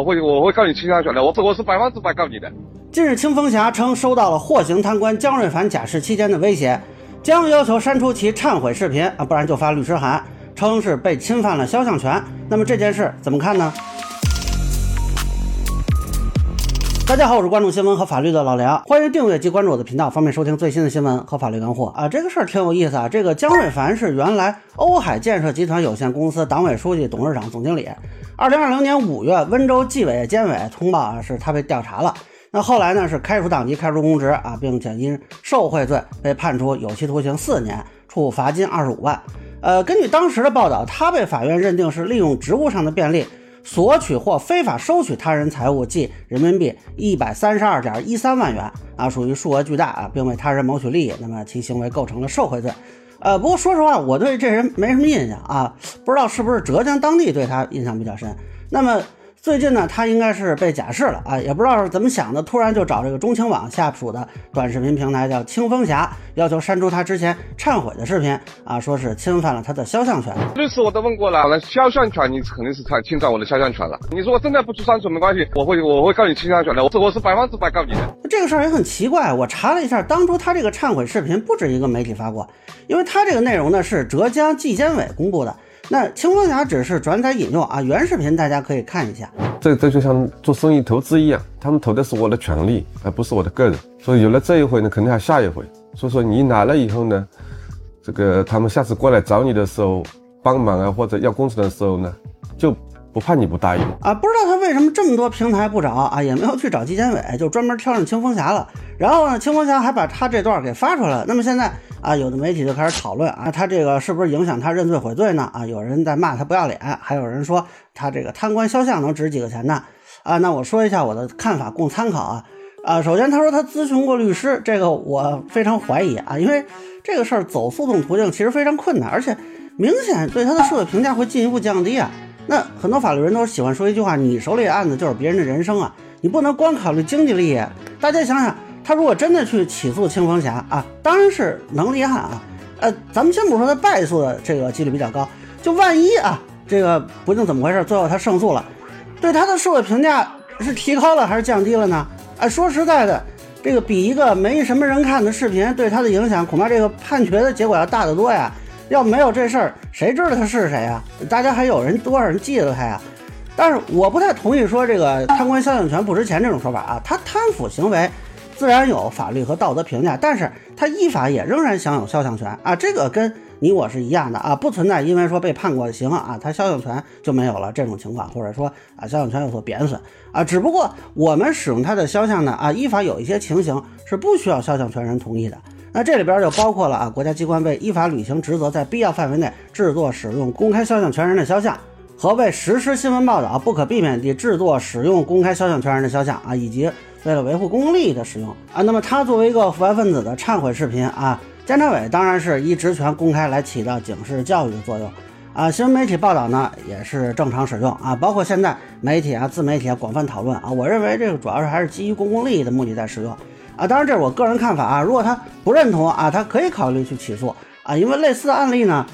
我会我会告你侵权的，我我是百分之百告你的。近日，清风侠称收到了获刑贪官江瑞凡假释期间的威胁，将要求删除其忏悔视频啊，不然就发律师函，称是被侵犯了肖像权。那么这件事怎么看呢？大家好，我是关注新闻和法律的老梁，欢迎订阅及关注我的频道，方便收听最新的新闻和法律干货啊。这个事儿挺有意思啊。这个姜瑞凡是原来欧海建设集团有限公司党委书记、董事长、总经理。二零二零年五月，温州纪委监委通报啊，是他被调查了。那后来呢，是开除党籍、开除公职啊，并且因受贿罪被判处有期徒刑四年，处罚金二十五万。呃，根据当时的报道，他被法院认定是利用职务上的便利。索取或非法收取他人财物，计人民币一百三十二点一三万元啊，属于数额巨大啊，并为他人谋取利益，那么其行为构成了受贿罪。呃，不过说实话，我对这人没什么印象啊，不知道是不是浙江当地对他印象比较深。那么。最近呢，他应该是被假释了啊，也不知道是怎么想的，突然就找这个中青网下属的短视频平台叫清风侠，要求删除他之前忏悔的视频啊，说是侵犯了他的肖像权。律师我都问过了，那肖像权你肯定是侵侵占我的肖像权了。你说我真的不出删除没关系，我会我会告你侵占权的，我我是百分之百告你的。这个事儿也很奇怪，我查了一下，当初他这个忏悔视频不止一个媒体发过，因为他这个内容呢是浙江纪监委公布的。那清风侠只是转载引用啊，原视频大家可以看一下。这这就像做生意投资一样，他们投的是我的权利，而不是我的个人。所以有了这一回呢，肯定还下一回。所以说你拿了以后呢，这个他们下次过来找你的时候帮忙啊，或者要工程的时候呢，就。不怕你不答应啊！不知道他为什么这么多平台不找啊，也没有去找纪检委，就专门挑上清风侠了。然后呢，清风侠还把他这段给发出来了。那么现在啊，有的媒体就开始讨论啊，他这个是不是影响他认罪悔罪呢？啊，有人在骂他不要脸，还有人说他这个贪官肖像能值几个钱呢？啊，那我说一下我的看法，供参考啊。啊，首先他说他咨询过律师，这个我非常怀疑啊，因为这个事儿走诉讼途径其实非常困难，而且明显对他的社会评价会进一步降低啊。那很多法律人都喜欢说一句话：“你手里的案子就是别人的人生啊，你不能光考虑经济利益。”大家想想，他如果真的去起诉清风侠啊，当然是能立案啊。呃，咱们先不说他败诉的这个几率比较高，就万一啊，这个不定怎么回事，最后他胜诉了，对他的社会评价是提高了还是降低了呢？哎，说实在的，这个比一个没什么人看的视频对他的影响，恐怕这个判决的结果要大得多呀。要没有这事儿，谁知道他是谁啊？大家还有人多少人记得他呀？但是我不太同意说这个贪官肖像权不值钱这种说法啊。他贪腐行为自然有法律和道德评价，但是他依法也仍然享有肖像权啊。这个跟你我是一样的啊，不存在因为说被判过刑啊，他肖像权就没有了这种情况，或者说啊肖像权有所贬损啊。只不过我们使用他的肖像呢啊，依法有一些情形是不需要肖像权人同意的。那这里边就包括了啊，国家机关为依法履行职责，在必要范围内制作、使用、公开肖像权人的肖像，和为实施新闻报道不可避免地制作、使用、公开肖像权人的肖像啊，以及为了维护公共利益的使用啊。那么，他作为一个腐败分子的忏悔视频啊，监察委当然是依职权公开来起到警示教育的作用啊。新闻媒体报道呢，也是正常使用啊，包括现在媒体啊、自媒体啊广泛讨论啊。我认为这个主要是还是基于公共利益的目的在使用。啊，当然这是我个人看法啊。如果他不认同啊，他可以考虑去起诉啊。因为类似的案例呢，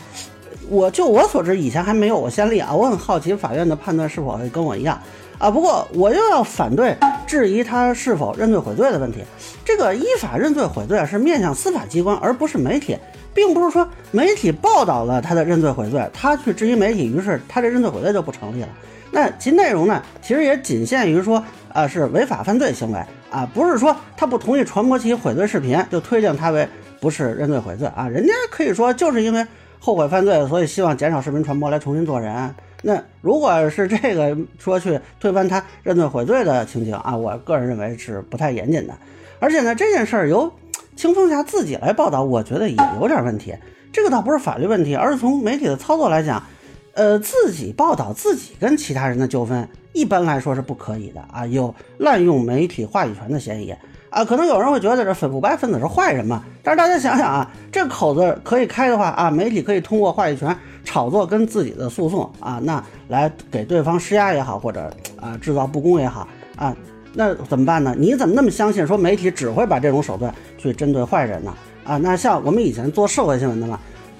我就我所知以前还没有过先例啊。我很好奇法院的判断是否会跟我一样啊。不过我又要反对质疑他是否认罪悔罪的问题。这个依法认罪悔罪是面向司法机关，而不是媒体，并不是说媒体报道了他的认罪悔罪，他去质疑媒体，于是他这认罪悔罪就不成立了。那其内容呢，其实也仅限于说啊是违法犯罪行为。啊，不是说他不同意传播其悔罪视频，就推定他为不是认罪悔罪啊？人家可以说就是因为后悔犯罪，所以希望减少视频传播来重新做人。那如果是这个说去推翻他认罪悔罪的情景啊，我个人认为是不太严谨的。而且呢，这件事儿由清风侠自己来报道，我觉得也有点问题。这个倒不是法律问题，而是从媒体的操作来讲。呃，自己报道自己跟其他人的纠纷，一般来说是不可以的啊，有滥用媒体话语权的嫌疑啊。可能有人会觉得这腐败分子是坏人嘛？但是大家想想啊，这口子可以开的话啊，媒体可以通过话语权炒作跟自己的诉讼啊，那来给对方施压也好，或者啊制造不公也好啊，那怎么办呢？你怎么那么相信说媒体只会把这种手段去针对坏人呢？啊，那像我们以前做社会新闻的嘛。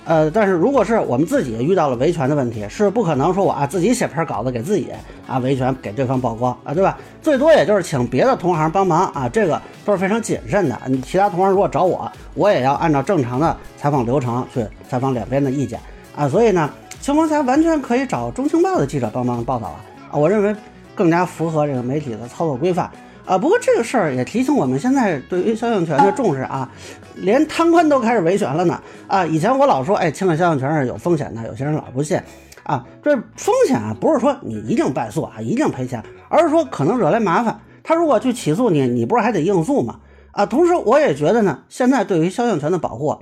呃，但是如果是我们自己遇到了维权的问题，是不可能说我啊自己写篇稿子给自己啊维权给对方曝光啊，对吧？最多也就是请别的同行帮忙啊，这个都是非常谨慎的。你其他同行如果找我，我也要按照正常的采访流程去采访两边的意见啊。所以呢，青风侠完全可以找中青报的记者帮忙报道啊，啊，我认为更加符合这个媒体的操作规范。啊，不过这个事儿也提醒我们，现在对于肖像权的重视啊，连贪官都开始维权了呢。啊，以前我老说，哎，侵犯肖像权是有风险的，有些人老不信。啊，这风险啊，不是说你一定败诉啊，一定赔钱，而是说可能惹来麻烦。他如果去起诉你，你不是还得应诉吗？啊，同时我也觉得呢，现在对于肖像权的保护，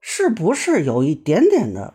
是不是有一点点的？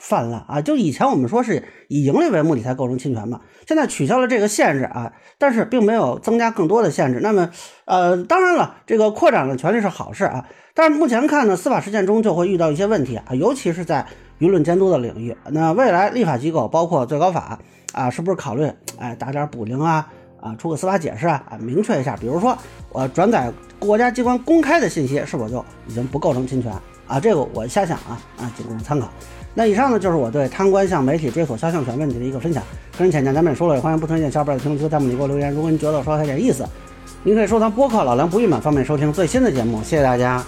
泛滥啊！就以前我们说是以盈利为目的才构成侵权嘛，现在取消了这个限制啊，但是并没有增加更多的限制。那么，呃，当然了，这个扩展了权利是好事啊，但是目前看呢，司法实践中就会遇到一些问题啊，尤其是在舆论监督的领域。那未来立法机构，包括最高法啊，是不是考虑哎打点补丁啊啊，出个司法解释啊啊，明确一下，比如说我转载国家机关公开的信息，是否就已经不构成侵权啊？这个我瞎想啊啊，仅供参考。那以上呢，就是我对贪官向媒体追索肖像权问题的一个分享。个人浅见咱们也说了，也欢迎不同意见小伙伴在评论区、弹幕里给我留言。如果您觉得我说的有点意思，您可以收藏播客老梁不郁闷，方便收听最新的节目。谢谢大家。